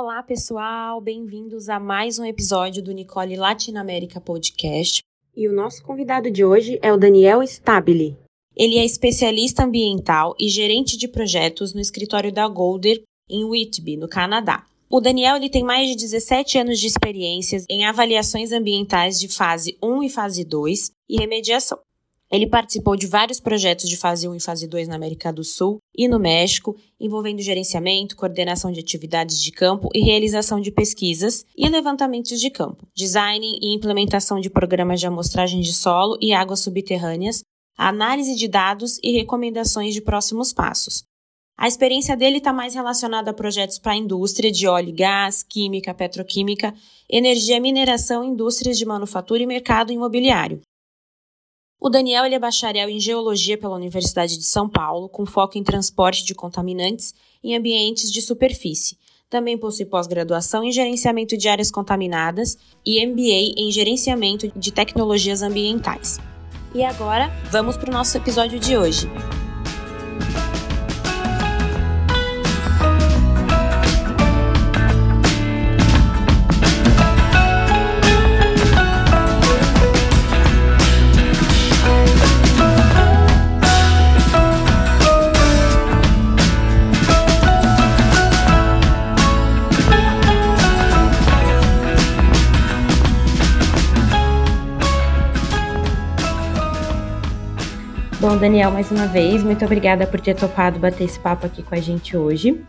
Olá, pessoal, bem-vindos a mais um episódio do Nicole Latinoamérica Podcast. E o nosso convidado de hoje é o Daniel Stabile. Ele é especialista ambiental e gerente de projetos no escritório da Golder, em Whitby, no Canadá. O Daniel ele tem mais de 17 anos de experiências em avaliações ambientais de fase 1 e fase 2 e remediação. Ele participou de vários projetos de fase 1 e fase 2 na América do Sul e no México, envolvendo gerenciamento, coordenação de atividades de campo e realização de pesquisas e levantamentos de campo, design e implementação de programas de amostragem de solo e águas subterrâneas, análise de dados e recomendações de próximos passos. A experiência dele está mais relacionada a projetos para a indústria de óleo e gás, química, petroquímica, energia, mineração, indústrias de manufatura e mercado imobiliário. O Daniel é bacharel em Geologia pela Universidade de São Paulo, com foco em transporte de contaminantes em ambientes de superfície. Também possui pós-graduação em Gerenciamento de Áreas Contaminadas e MBA em Gerenciamento de Tecnologias Ambientais. E agora, vamos para o nosso episódio de hoje. Bom, Daniel, mais uma vez, muito obrigada por ter topado bater esse papo aqui com a gente hoje.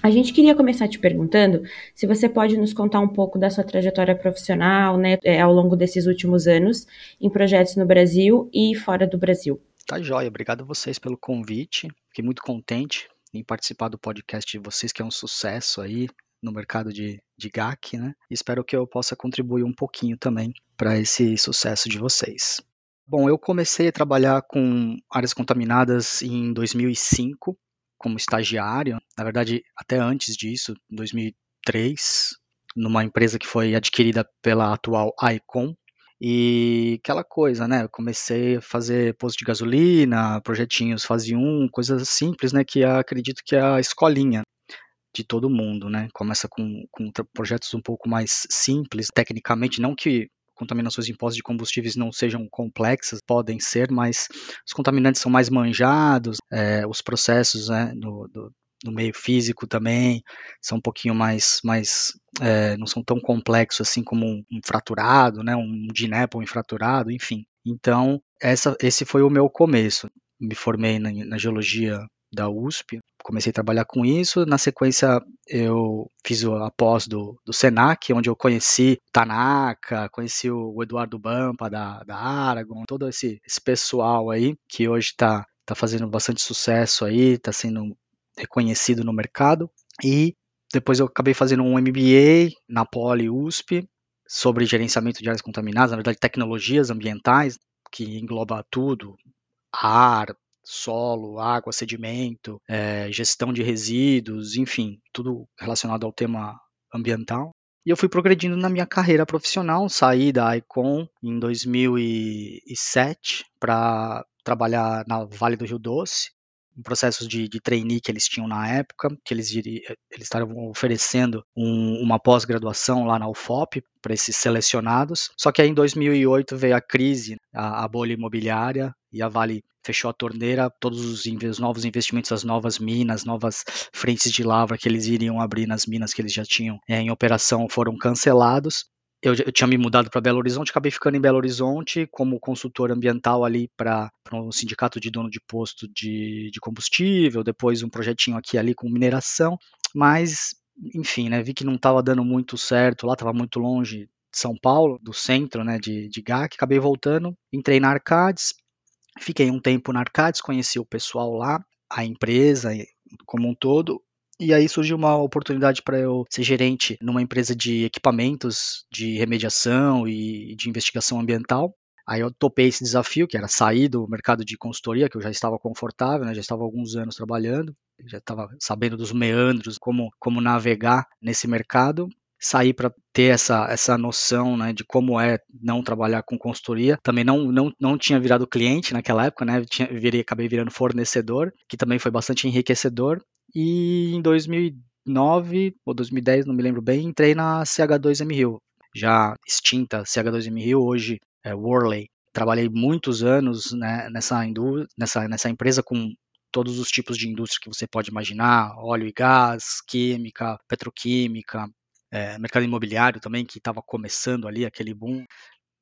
A gente queria começar te perguntando se você pode nos contar um pouco da sua trajetória profissional, né, é, ao longo desses últimos anos, em projetos no Brasil e fora do Brasil. Tá joia, obrigado a vocês pelo convite. Fiquei muito contente em participar do podcast de vocês, que é um sucesso aí no mercado de, de GAC, né? Espero que eu possa contribuir um pouquinho também para esse sucesso de vocês. Bom, eu comecei a trabalhar com áreas contaminadas em 2005 como estagiário, na verdade até antes disso, em 2003, numa empresa que foi adquirida pela atual Icon. E aquela coisa, né? Eu comecei a fazer posto de gasolina, projetinhos fase 1, coisas simples, né? Que acredito que é a escolinha de todo mundo, né? Começa com, com projetos um pouco mais simples, tecnicamente, não que contaminações em postos de combustíveis não sejam complexas, podem ser, mas os contaminantes são mais manjados, é, os processos né, no, do, no meio físico também são um pouquinho mais, mais é, não são tão complexos assim como um, um fraturado, né, um DINEP um infraturado, enfim. Então, essa, esse foi o meu começo. Me formei na, na geologia da USP, comecei a trabalhar com isso. Na sequência, eu fiz a pós do, do Senac, onde eu conheci Tanaka, conheci o Eduardo Bampa da, da Aragon, todo esse, esse pessoal aí que hoje está tá fazendo bastante sucesso aí, está sendo reconhecido no mercado. E depois eu acabei fazendo um MBA na Poli USP sobre gerenciamento de áreas contaminadas, na verdade tecnologias ambientais, que engloba tudo, ar, solo, água, sedimento, é, gestão de resíduos, enfim, tudo relacionado ao tema ambiental. E eu fui progredindo na minha carreira profissional, saí da Icon em 2007 para trabalhar na Vale do Rio Doce, um processos de, de trainee que eles tinham na época, que eles, eles estavam oferecendo um, uma pós-graduação lá na UFOP para esses selecionados. Só que aí em 2008 veio a crise, a, a bolha imobiliária, e a Vale fechou a torneira, todos os, os, novos investimentos, as novas minas, novas frentes de lavra que eles iriam abrir nas minas que eles já tinham é, em operação foram cancelados. Eu, eu tinha me mudado para Belo Horizonte, acabei ficando em Belo Horizonte como consultor ambiental ali para um sindicato de dono de posto de, de combustível, depois um projetinho aqui ali com mineração, mas enfim, né, vi que não estava dando muito certo, lá estava muito longe de São Paulo, do centro, né, de, de GAC, acabei voltando, entrei na Arcades, Fiquei um tempo na Arcades, conheci o pessoal lá, a empresa como um todo, e aí surgiu uma oportunidade para eu ser gerente numa empresa de equipamentos de remediação e de investigação ambiental. Aí eu topei esse desafio, que era sair do mercado de consultoria, que eu já estava confortável, né, já estava alguns anos trabalhando, já estava sabendo dos meandros, como, como navegar nesse mercado sair para ter essa, essa noção né, de como é não trabalhar com consultoria. Também não, não, não tinha virado cliente naquela época, né? Tinha, virei, acabei virando fornecedor, que também foi bastante enriquecedor. E em 2000 2009 ou 2010, não me lembro bem, entrei na CH2M Rio, já extinta CH2M Rio, hoje é Worley. Trabalhei muitos anos né, nessa, nessa, nessa empresa com todos os tipos de indústria que você pode imaginar, óleo e gás, química, petroquímica, é, mercado imobiliário também, que estava começando ali, aquele boom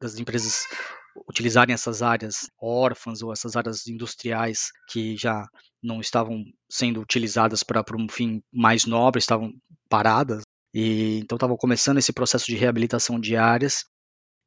das empresas utilizarem essas áreas órfãs ou essas áreas industriais que já não estavam sendo utilizadas para um fim mais nobre, estavam paradas. E então estavam começando esse processo de reabilitação de áreas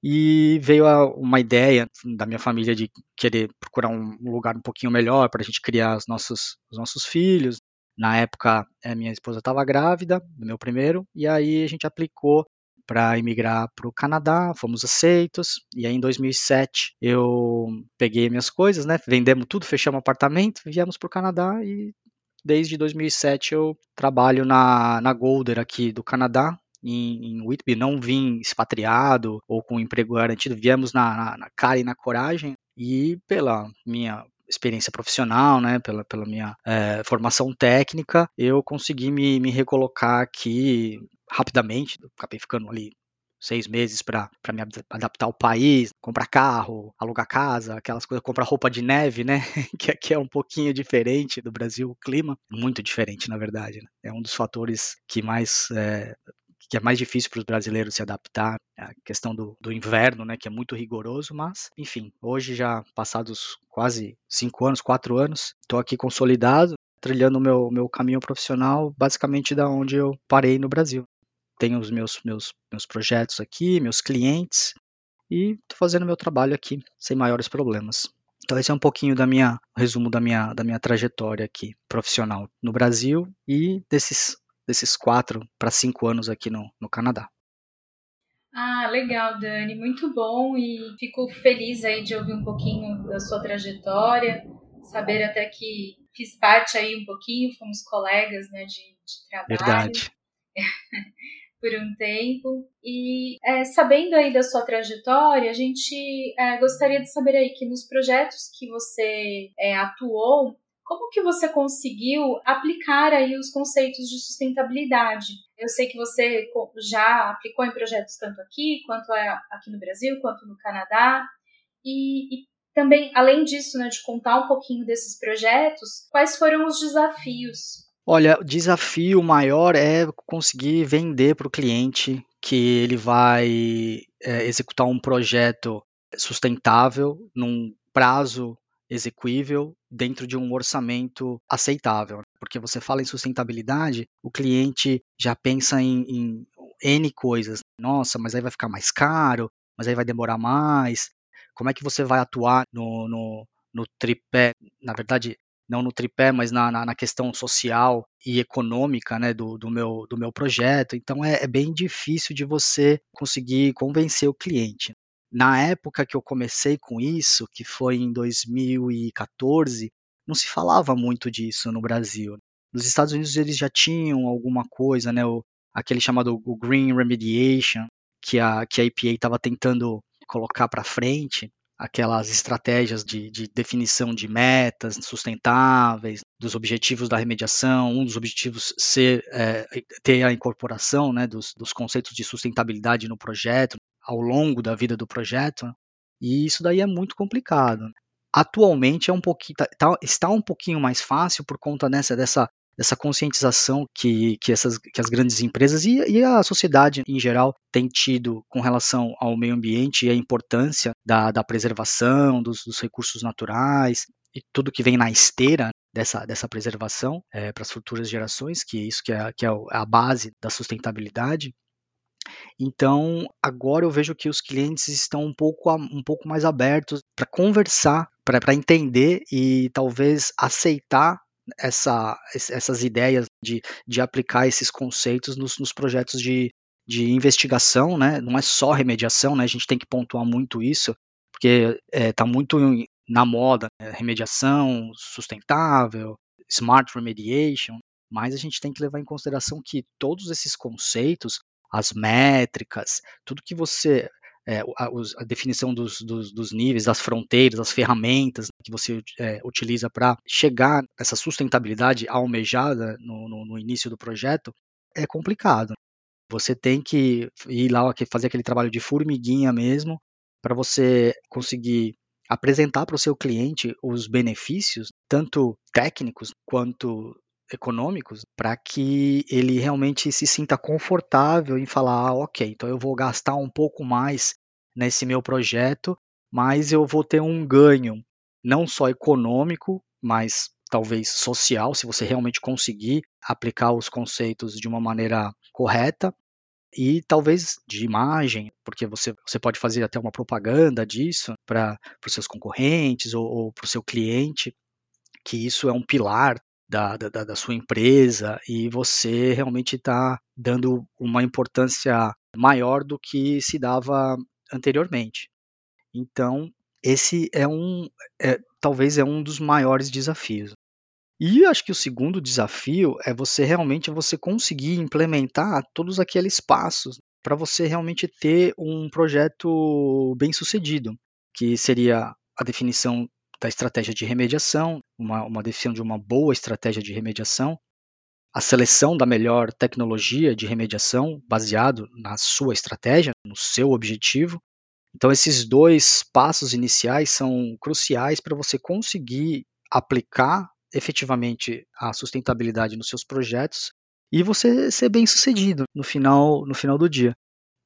e veio uma ideia da minha família de querer procurar um lugar um pouquinho melhor para a gente criar os nossos, os nossos filhos. Na época, a minha esposa estava grávida do meu primeiro, e aí a gente aplicou para emigrar para o Canadá, fomos aceitos, e aí em 2007 eu peguei minhas coisas, né, vendemos tudo, fechamos apartamento, viemos para o Canadá e desde 2007 eu trabalho na, na Golder aqui do Canadá, em, em Whitby, não vim expatriado ou com emprego garantido, viemos na, na, na cara e na coragem, e pela minha experiência profissional, né, pela, pela minha é, formação técnica, eu consegui me, me recolocar aqui rapidamente, acabei ficando ali seis meses para me adaptar ao país, comprar carro, alugar casa, aquelas coisas, comprar roupa de neve, né? que aqui é um pouquinho diferente do Brasil, o clima, muito diferente, na verdade. Né? É um dos fatores que mais é, que é mais difícil para os brasileiros se adaptar, a questão do, do, inverno, né, que é muito rigoroso, mas, enfim, hoje já passados quase cinco anos, quatro anos, estou aqui consolidado, trilhando o meu, meu caminho profissional, basicamente da onde eu parei no Brasil. Tenho os meus, meus, meus projetos aqui, meus clientes, e estou fazendo meu trabalho aqui sem maiores problemas. Então esse é um pouquinho da minha resumo da minha da minha trajetória aqui profissional no Brasil e desses desses quatro para cinco anos aqui no, no Canadá. Ah, legal, Dani, muito bom e fico feliz aí de ouvir um pouquinho da sua trajetória, saber até que fiz parte aí um pouquinho, fomos colegas, né, de, de trabalho. Verdade. por um tempo. E é, sabendo aí da sua trajetória, a gente é, gostaria de saber aí que nos projetos que você é, atuou, como que você conseguiu aplicar aí os conceitos de sustentabilidade? Eu sei que você já aplicou em projetos tanto aqui, quanto aqui no Brasil, quanto no Canadá. E, e também, além disso, né, de contar um pouquinho desses projetos, quais foram os desafios? Olha, o desafio maior é conseguir vender para o cliente que ele vai é, executar um projeto sustentável num prazo execuível dentro de um orçamento aceitável. Porque você fala em sustentabilidade, o cliente já pensa em, em N coisas. Nossa, mas aí vai ficar mais caro, mas aí vai demorar mais. Como é que você vai atuar no, no, no tripé? Na verdade, não no tripé, mas na, na, na, questão social e econômica né, do, do, meu, do meu projeto. Então é, é, bem difícil de você conseguir convencer o cliente. Na época que eu comecei com isso, que foi em 2014, não se falava muito disso no Brasil. Nos Estados Unidos eles já tinham alguma coisa, né, o, aquele chamado o Green Remediation, que a, que a EPA estava tentando colocar para frente, aquelas estratégias de, de, definição de metas sustentáveis, dos objetivos da remediação, um dos objetivos ser é, ter a incorporação né, dos, dos conceitos de sustentabilidade no projeto, ao longo da vida do projeto, e isso daí é muito complicado. Atualmente é um pouquinho, tá, tá, está um pouquinho mais fácil por conta dessa, dessa, dessa conscientização que, que, essas, que as grandes empresas e, e, a sociedade em geral tem tido com relação ao meio ambiente e a importância da, da preservação dos, dos recursos naturais e tudo que vem na esteira dessa, dessa preservação é, para as futuras gerações, que é isso que é, que é a base da sustentabilidade. Então, agora eu vejo que os clientes estão um pouco, um pouco mais abertos para conversar, para entender e talvez aceitar essa, essas ideias de, de aplicar esses conceitos nos, nos projetos de, de investigação, né? Não é só remediação, né? A gente tem que pontuar muito isso, porque está é, tá muito na moda, né? remediação sustentável, smart remediation, mas a gente tem que levar em consideração que todos esses conceitos as métricas, tudo que você é, a, a, definição dos, dos, dos, níveis, das fronteiras, das ferramentas que você é, utiliza para chegar nessa sustentabilidade almejada no, no, no, início do projeto, é complicado. Você tem que ir lá fazer aquele trabalho de formiguinha mesmo para você conseguir apresentar para o seu cliente os benefícios, tanto técnicos quanto econômicos, para que ele realmente se sinta confortável em falar, ah, ok, então eu vou gastar um pouco mais nesse meu projeto, mas eu vou ter um ganho não só econômico, mas talvez social, se você realmente conseguir aplicar os conceitos de uma maneira correta, e talvez de imagem, porque você, você pode fazer até uma propaganda disso para os seus concorrentes ou, ou para o seu cliente, que isso é um pilar da, da, da sua empresa e você realmente está dando uma importância maior do que se dava anteriormente. Então, esse é um, é, talvez é um dos maiores desafios. E acho que o segundo desafio é você realmente você conseguir implementar todos aqueles passos para você realmente ter um projeto bem sucedido, que seria a definição da estratégia de remediação, uma, uma definição de uma boa estratégia de remediação, a seleção da melhor tecnologia de remediação baseado na sua estratégia, no seu objetivo. Então, esses dois passos iniciais são cruciais para você conseguir aplicar efetivamente a sustentabilidade nos seus projetos e você ser bem sucedido no final, no final do dia.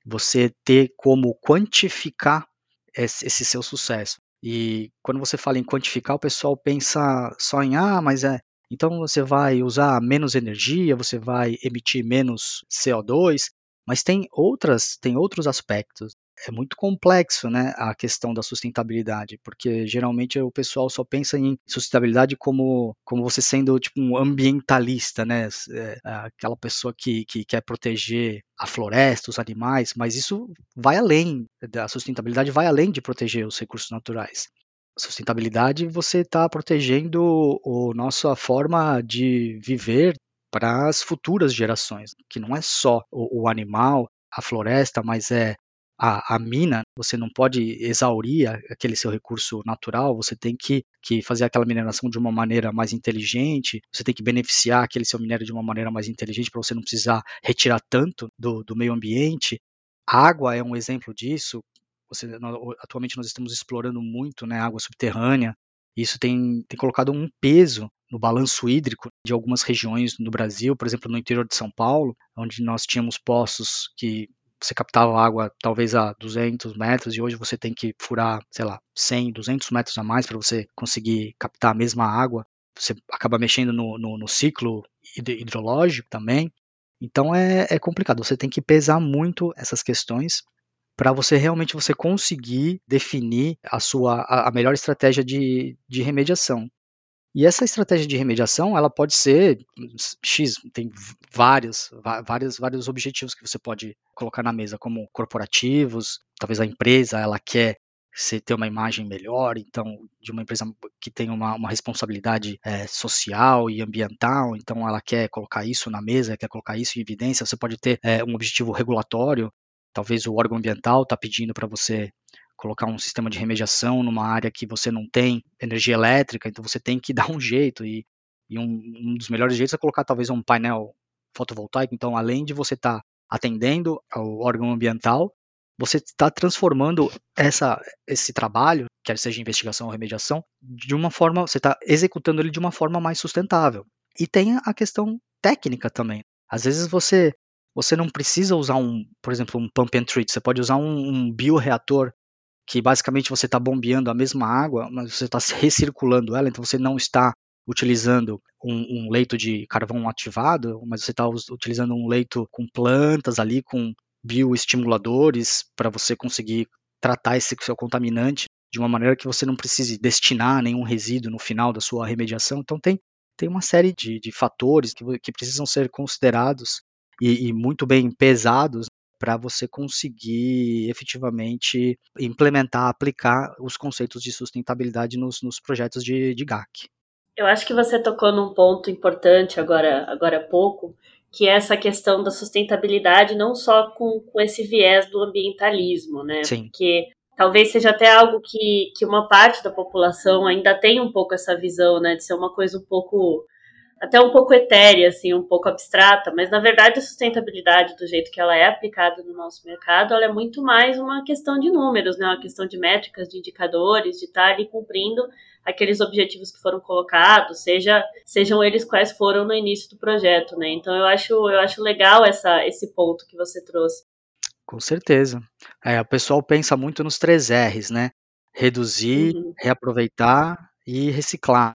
Você ter como quantificar esse, esse seu sucesso. E quando você fala em quantificar, o pessoal pensa só em ah, mas é. Então você vai usar menos energia, você vai emitir menos CO2, mas tem outras, tem outros aspectos é muito complexo, né, a questão da sustentabilidade, porque geralmente o pessoal só pensa em sustentabilidade como, como você sendo tipo um ambientalista, né, é, aquela pessoa que, que quer proteger a floresta, os animais, mas isso vai além, da sustentabilidade vai além de proteger os recursos naturais. Sustentabilidade, você está protegendo a nossa forma de viver para as futuras gerações, que não é só o, o animal, a floresta, mas é a, a, mina, você não pode exaurir aquele seu recurso natural, você tem que, que fazer aquela mineração de uma maneira mais inteligente, você tem que beneficiar aquele seu minério de uma maneira mais inteligente para você não precisar retirar tanto do, do meio ambiente. A água é um exemplo disso. Você, atualmente nós estamos explorando muito né, água subterrânea. Isso tem, tem colocado um peso no balanço hídrico de algumas regiões no Brasil, por exemplo, no interior de São Paulo, onde nós tínhamos poços que você captava água talvez a 200 metros e hoje você tem que furar, sei lá, 100, 200 metros a mais para você conseguir captar a mesma água. Você acaba mexendo no, no, no ciclo hidrológico também. Então é, é complicado. Você tem que pesar muito essas questões para você realmente você conseguir definir a sua a, melhor estratégia de, de remediação. E essa estratégia de remediação, ela pode ser X, tem vários, vários, vários objetivos que você pode colocar na mesa, como corporativos, talvez a empresa, ela quer ter uma imagem melhor, então, de uma empresa que tem uma, uma responsabilidade é, social e ambiental, então ela quer colocar isso na mesa, quer colocar isso em evidência, você pode ter é, um objetivo regulatório, talvez o órgão ambiental está pedindo para você colocar um sistema de remediação numa área que você não tem energia elétrica, então você tem que dar um jeito. E, e um, um, dos melhores jeitos é colocar talvez um painel fotovoltaico. Então, além de você estar tá atendendo ao órgão ambiental, você está transformando essa, esse trabalho, quer seja investigação ou remediação, de uma forma, você está executando ele de uma forma mais sustentável. E tem a questão técnica também. Às vezes você você não precisa usar um, por exemplo, um pump and treat, você pode usar um, um bioreator que basicamente você está bombeando a mesma água, mas você está recirculando ela, então você não está utilizando um, um leito de carvão ativado, mas você está utilizando um leito com plantas ali, com bioestimuladores, para você conseguir tratar esse seu contaminante de uma maneira que você não precise destinar nenhum resíduo no final da sua remediação. Então tem, tem uma série de, de fatores que, que precisam ser considerados e, e muito bem pesados para você conseguir efetivamente implementar, aplicar os conceitos de sustentabilidade nos, nos projetos de, de GAC. Eu acho que você tocou num ponto importante agora, agora há pouco, que é essa questão da sustentabilidade, não só com, com esse viés do ambientalismo, né? Sim. Porque talvez seja até algo que, que uma parte da população ainda tem um pouco essa visão, né? De ser uma coisa um pouco até um pouco etérea, assim, um pouco abstrata, mas na verdade a sustentabilidade, do jeito que ela é aplicada no nosso mercado, ela é muito mais uma questão de números, né? Uma questão de métricas, de indicadores, de estar ali cumprindo aqueles objetivos que foram colocados, seja, sejam eles quais foram no início do projeto, né? Então eu acho, eu acho legal essa, esse ponto que você trouxe. Com certeza. É, o pessoal pensa muito nos três R's, né? Reduzir, uhum. reaproveitar e reciclar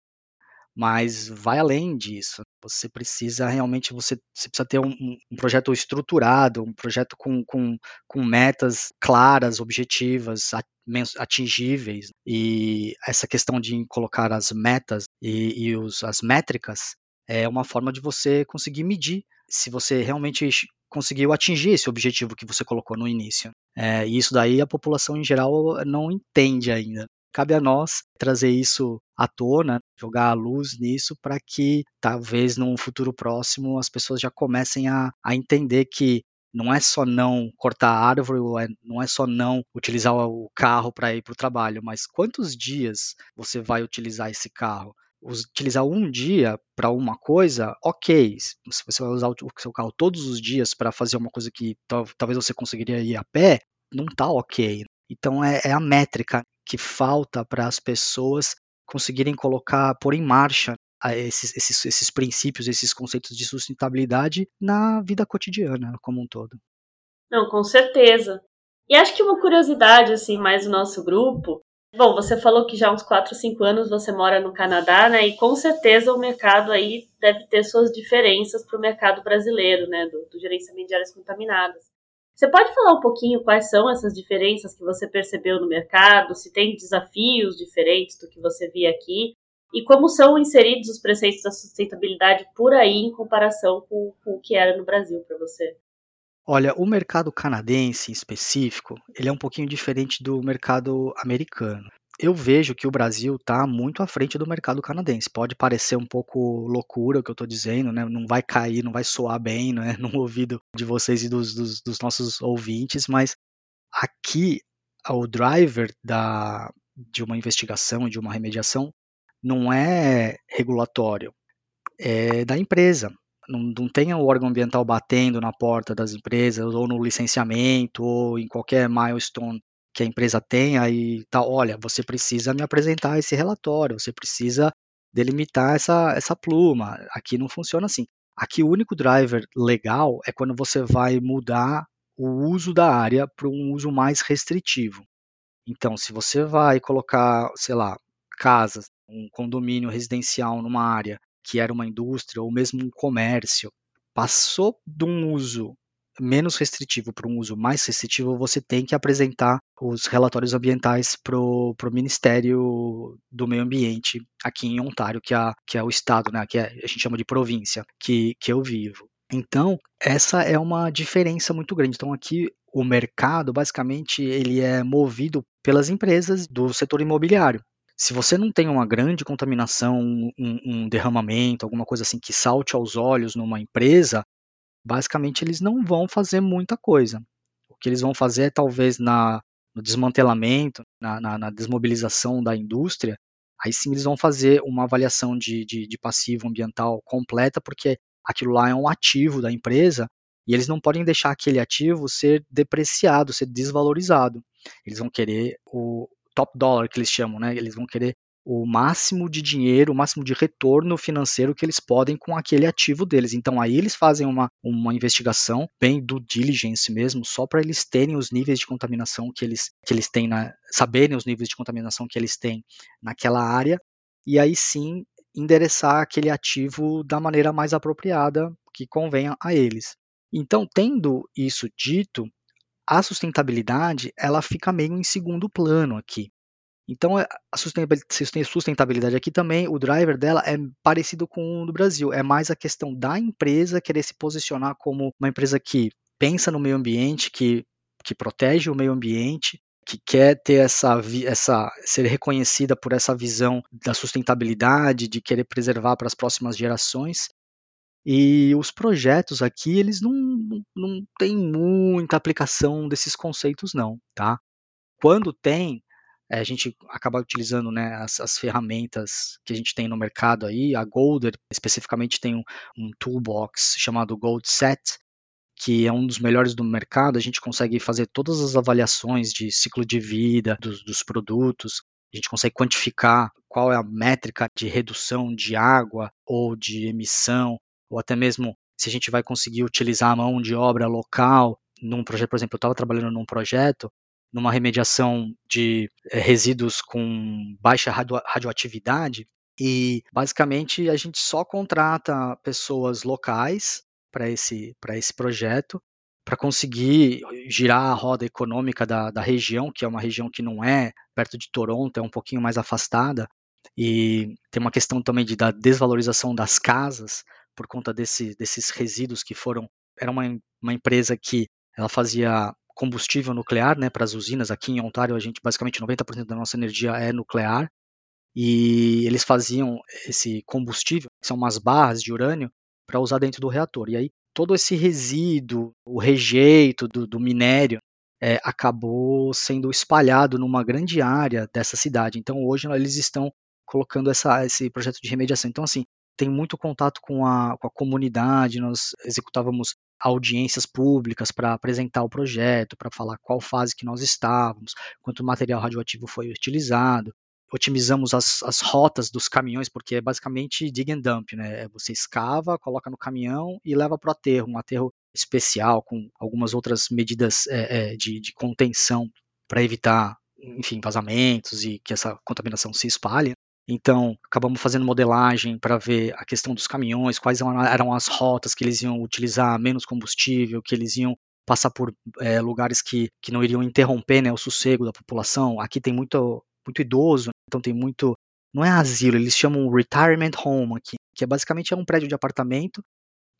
mas vai além disso. Você precisa realmente, você, você precisa ter um, um, projeto estruturado, um projeto com, com, com metas claras, objetivas, atingíveis. E essa questão de colocar as metas e, e os, as métricas é uma forma de você conseguir medir se você realmente conseguiu atingir esse objetivo que você colocou no início. É, e isso daí a população em geral não entende ainda. Cabe a nós trazer isso à tona, jogar a luz nisso para que talvez num futuro próximo as pessoas já comecem a, a entender que não é só não cortar a árvore, é, não é só não utilizar o carro para ir para o trabalho, mas quantos dias você vai utilizar esse carro? Utilizar um dia para uma coisa, ok. Se você vai usar o seu carro todos os dias para fazer uma coisa que talvez você conseguiria ir a pé, não está ok. Então é, é a métrica que falta para as pessoas conseguirem colocar, pôr em marcha esses, esses, esses princípios, esses conceitos de sustentabilidade na vida cotidiana como um todo. Não, com certeza. E acho que uma curiosidade, assim, mais do nosso grupo. Bom, você falou que já há uns 4, 5 anos você mora no Canadá, né? E com certeza o mercado aí deve ter suas diferenças para o mercado brasileiro, né? Do, do gerenciamento de áreas contaminadas. Você pode falar um pouquinho quais são essas diferenças que você percebeu no mercado, se tem desafios diferentes do que você via aqui, e como são inseridos os preceitos da sustentabilidade por aí em comparação com, com o que era no Brasil para você? Olha, o mercado canadense em específico, ele é um pouquinho diferente do mercado americano eu vejo que o Brasil está muito à frente do mercado canadense. Pode parecer um pouco loucura o que eu estou dizendo, né? Não vai cair, não vai soar bem né? no ouvido de vocês e dos, dos, dos nossos ouvintes, mas aqui o driver da, de uma investigação, de uma remediação, não é regulatório, é da empresa. Não, não tem o órgão ambiental batendo na porta das empresas, ou no licenciamento, ou em qualquer milestone que a empresa tenha e tal, olha, você precisa me apresentar esse relatório, você precisa delimitar essa, essa pluma. Aqui não funciona assim. Aqui o único driver legal é quando você vai mudar o uso da área para um uso mais restritivo. Então, se você vai colocar, sei lá, casas, um condomínio residencial numa área que era uma indústria ou mesmo um comércio, passou de um uso menos restritivo para um uso mais restritivo, você tem que apresentar os relatórios ambientais para o Ministério do Meio Ambiente aqui em Ontário, que é, que é o estado, né, que é, a gente chama de província, que, que eu vivo. Então, essa é uma diferença muito grande. Então, aqui o mercado, basicamente, ele é movido pelas empresas do setor imobiliário. Se você não tem uma grande contaminação, um, um derramamento, alguma coisa assim que salte aos olhos numa empresa, basicamente eles não vão fazer muita coisa. O que eles vão fazer é talvez na, no desmantelamento, na, na, na desmobilização da indústria, aí sim eles vão fazer uma avaliação de, de, de, passivo ambiental completa, porque aquilo lá é um ativo da empresa e eles não podem deixar aquele ativo ser depreciado, ser desvalorizado. Eles vão querer o top dollar que eles chamam, né? Eles vão querer o máximo de dinheiro, o máximo de retorno financeiro que eles podem com aquele ativo deles. Então aí eles fazem uma, uma investigação bem do diligence mesmo, só para eles terem os níveis de contaminação que eles, que eles têm, na, saberem os níveis de contaminação que eles têm naquela área, e aí sim endereçar aquele ativo da maneira mais apropriada que convenha a eles. Então, tendo isso dito, a sustentabilidade ela fica meio em segundo plano aqui. Então, é, a sustentabilidade aqui também, o driver dela é parecido com o do Brasil. É mais a questão da empresa querer se posicionar como uma empresa que pensa no meio ambiente, que, que protege o meio ambiente, que quer ter essa, essa ser reconhecida por essa visão da sustentabilidade, de querer preservar para as próximas gerações. E os projetos aqui, eles não, não, têm muita aplicação desses conceitos, não, tá? Quando tem, a gente acaba utilizando né, as, as, ferramentas que a gente tem no mercado aí. A Golder, especificamente, tem um, um toolbox chamado Gold Set, que é um dos melhores do mercado. A gente consegue fazer todas as avaliações de ciclo de vida dos, dos produtos. A gente consegue quantificar qual é a métrica de redução de água ou de emissão ou até mesmo se a gente vai conseguir utilizar a mão de obra local num projeto, por exemplo, eu estava trabalhando num projeto numa remediação de é, resíduos com baixa radio radioatividade e basicamente a gente só contrata pessoas locais para esse, esse projeto para conseguir girar a roda econômica da, da região, que é uma região que não é perto de Toronto, é um pouquinho mais afastada, e tem uma questão também de, da desvalorização das casas, por conta desse, desses resíduos que foram. Era uma, uma empresa que ela fazia combustível nuclear né, para as usinas. Aqui em Ontário, a gente basicamente 90% da nossa energia é nuclear. E eles faziam esse combustível, que são umas barras de urânio, para usar dentro do reator. E aí todo esse resíduo, o rejeito do, do minério, é, acabou sendo espalhado numa grande área dessa cidade. Então hoje eles estão colocando essa, esse projeto de remediação. Então assim, tem muito contato com a, com a comunidade, nós executávamos audiências públicas para apresentar o projeto, para falar qual fase que nós estávamos, quanto material radioativo foi utilizado, otimizamos as, as rotas dos caminhões, porque é basicamente dig and dump, né? É você escava, coloca no caminhão e leva para o aterro, um aterro especial com algumas outras medidas é, é, de, de contenção para evitar, enfim, vazamentos e que essa contaminação se espalhe. Então, acabamos fazendo modelagem para ver a questão dos caminhões, quais eram as rotas que eles iam utilizar menos combustível, que eles iam passar por é, lugares que, que não iriam interromper né, o sossego da população. Aqui tem muito, muito idoso, então tem muito. Não é asilo, eles chamam retirement home aqui, que é basicamente é um prédio de apartamento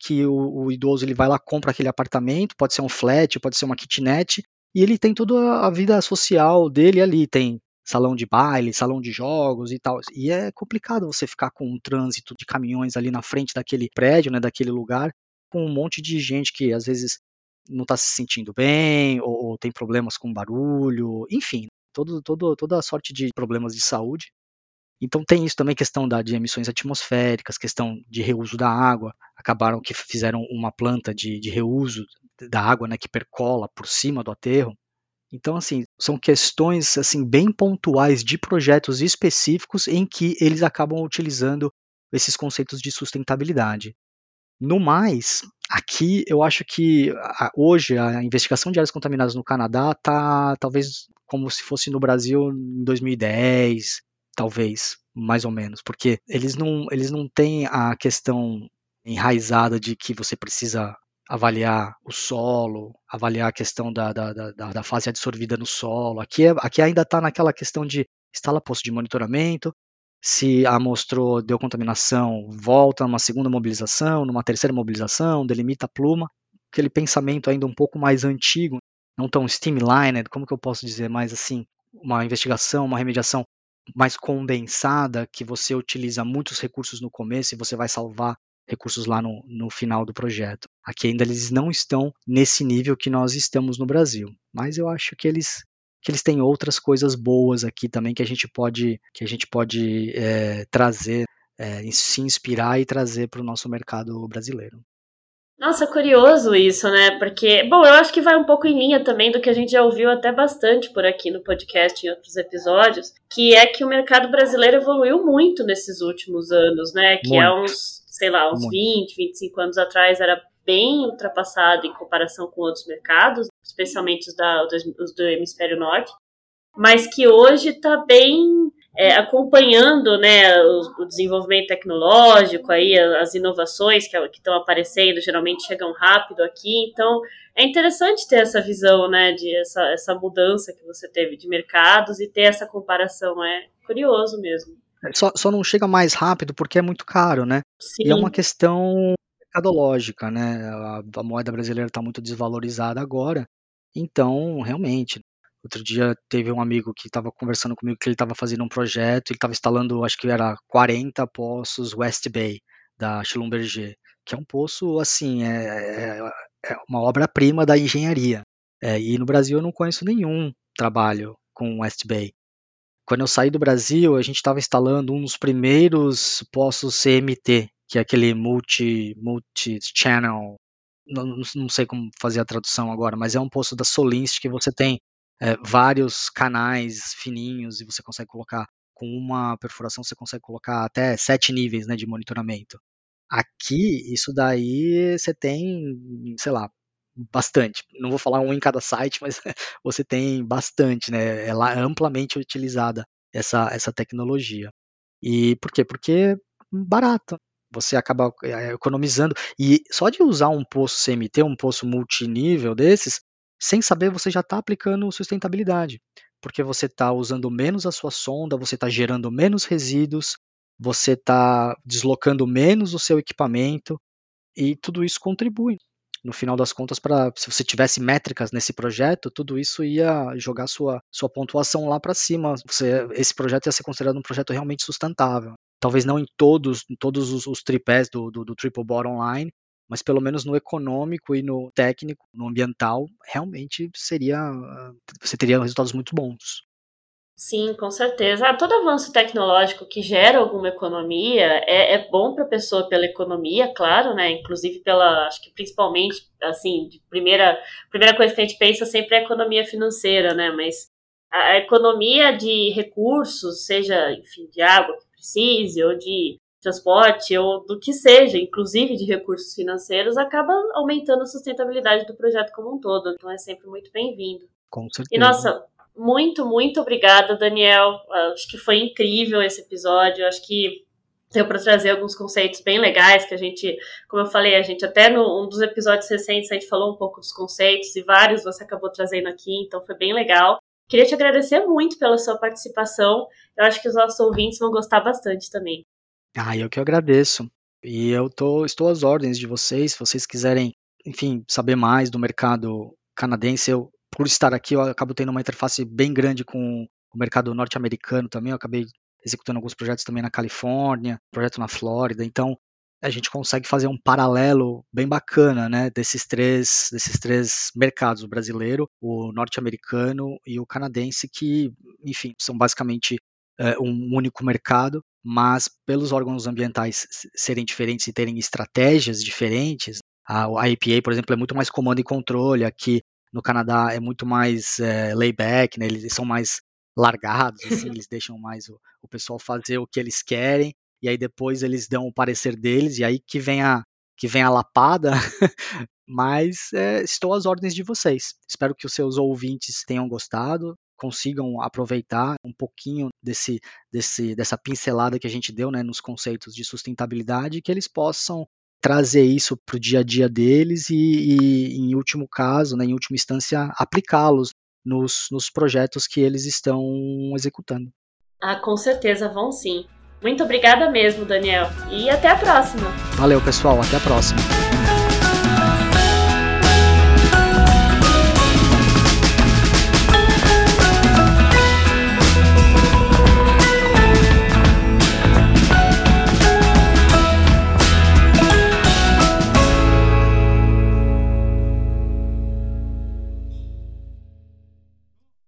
que o, o idoso ele vai lá compra aquele apartamento, pode ser um flat, pode ser uma kitnet, e ele tem toda a vida social dele ali, tem salão de baile, salão de jogos e tal. E é complicado você ficar com um trânsito de caminhões ali na frente daquele prédio, né, daquele lugar, com um monte de gente que às vezes não está se sentindo bem ou, ou, tem problemas com barulho, enfim, todo, todo, toda sorte de problemas de saúde. Então tem isso também, questão da, de emissões atmosféricas, questão de reuso da água. Acabaram que fizeram uma planta de, de reuso da água né, que percola por cima do aterro. Então, assim, são questões assim bem pontuais de projetos específicos em que eles acabam utilizando esses conceitos de sustentabilidade. No mais, aqui eu acho que hoje a investigação de áreas contaminadas no Canadá está talvez como se fosse no Brasil em 2010, talvez, mais ou menos, porque eles não, eles não têm a questão enraizada de que você precisa avaliar o solo, avaliar a questão da, da, da, da fase absorvida no solo. Aqui, é, aqui ainda está naquela questão de instala posto de monitoramento, se amostrou, deu contaminação, volta numa segunda mobilização, numa terceira mobilização, delimita a pluma. Aquele pensamento ainda um pouco mais antigo, não tão streamlined, como que eu posso dizer, mais assim, uma investigação, uma remediação mais condensada, que você utiliza muitos recursos no começo e você vai salvar recursos lá no, no final do projeto. Aqui ainda eles não estão nesse nível que nós estamos no Brasil, mas eu acho que eles que eles têm outras coisas boas aqui também que a gente pode que a gente pode é, trazer, é, se inspirar e trazer para o nosso mercado brasileiro. Nossa, curioso isso, né? Porque, bom, eu acho que vai um pouco em linha também do que a gente já ouviu até bastante por aqui no podcast em outros episódios, que é que o mercado brasileiro evoluiu muito nesses últimos anos, né? Que muito. há uns sei lá, uns Muito. 20, 25 anos atrás era bem ultrapassado em comparação com outros mercados, especialmente os, da, os do hemisfério norte, mas que hoje está bem é, acompanhando né, o, o, desenvolvimento tecnológico, aí, as inovações que estão aparecendo, geralmente chegam rápido aqui, então é interessante ter essa visão, né, de essa, essa mudança que você teve de mercados e ter essa comparação, é curioso mesmo. Só, só não chega mais rápido porque é muito caro, né? Sim. E é uma questão mercadológica, né? A, a moeda brasileira está muito desvalorizada agora. Então, realmente, outro dia teve um amigo que estava conversando comigo que ele estava fazendo um projeto, ele estava instalando, acho que era 40 poços West Bay da Schlumberger. que é um poço, assim, é, é, é uma obra-prima da engenharia. É, e no Brasil eu não conheço nenhum trabalho com West Bay. Quando eu saí do Brasil, a gente estava instalando um dos primeiros poços CMT, que é aquele multi, multi-channel, não, não, sei como fazer a tradução agora, mas é um poço da Solinst que você tem é, vários canais fininhos e você consegue colocar com uma perfuração você consegue colocar até sete níveis né, de monitoramento. Aqui, isso daí você tem, sei lá, bastante. Não vou falar um em cada site, mas você tem bastante, né? Ela é amplamente utilizada essa, essa tecnologia. E por quê? Porque barato. Você acaba é, economizando. E só de usar um poço CMT, um poço multinível desses, sem saber, você já está aplicando sustentabilidade. Porque você está usando menos a sua sonda, você está gerando menos resíduos, você está deslocando menos o seu equipamento, e tudo isso contribui no final das contas, para se você tivesse métricas nesse projeto, tudo isso ia jogar sua, sua pontuação lá para cima. Você, esse projeto ia ser considerado um projeto realmente sustentável. Talvez não em todos, em todos os, os tripés do, do, do Triple Bottom Line, mas pelo menos no econômico e no técnico, no ambiental, realmente seria você teria resultados muito bons. Sim, com certeza. Ah, todo avanço tecnológico que gera alguma economia é, é bom para a pessoa pela economia, claro, né? Inclusive pela, acho que principalmente, assim, de primeira, primeira coisa que a gente pensa sempre é a economia financeira, né? Mas a economia de recursos, seja, enfim, de água que precise, ou de transporte, ou do que seja, inclusive de recursos financeiros, acaba aumentando a sustentabilidade do projeto como um todo. Então é sempre muito bem-vindo. Com certeza. E nossa, muito, muito obrigada, Daniel. Acho que foi incrível esse episódio. Acho que deu para trazer alguns conceitos bem legais que a gente, como eu falei, a gente até no um dos episódios recentes a gente falou um pouco dos conceitos e vários você acabou trazendo aqui, então foi bem legal. Queria te agradecer muito pela sua participação. Eu acho que os nossos ouvintes vão gostar bastante também. Ah, eu que agradeço. E eu tô, estou às ordens de vocês. Se vocês quiserem, enfim, saber mais do mercado canadense, eu por estar aqui, eu acabo tendo uma interface bem grande com o mercado norte-americano também. Eu acabei executando alguns projetos também na Califórnia, projeto na Flórida. Então, a gente consegue fazer um paralelo bem bacana, né, desses três, desses três mercados, o brasileiro, o norte-americano e o canadense, que, enfim, são basicamente é, um único mercado, mas pelos órgãos ambientais serem diferentes e terem estratégias diferentes, a, a EPA, por exemplo, é muito mais comando e controle, aqui no Canadá é muito mais é, layback, né? Eles são mais largados, assim, eles deixam mais o, o pessoal fazer o que eles querem e aí depois eles dão o parecer deles e aí que vem a que vem a lapada. Mas é, estou às ordens de vocês. Espero que os seus ouvintes tenham gostado, consigam aproveitar um pouquinho desse, desse, dessa pincelada que a gente deu né, nos conceitos de sustentabilidade, que eles possam trazer isso para o dia a dia deles e, e, em último caso, né, em última instância, aplicá-los nos, nos projetos que eles estão executando. Ah, com certeza vão sim. Muito obrigada mesmo, Daniel. E até a próxima. Valeu, pessoal. Até a próxima.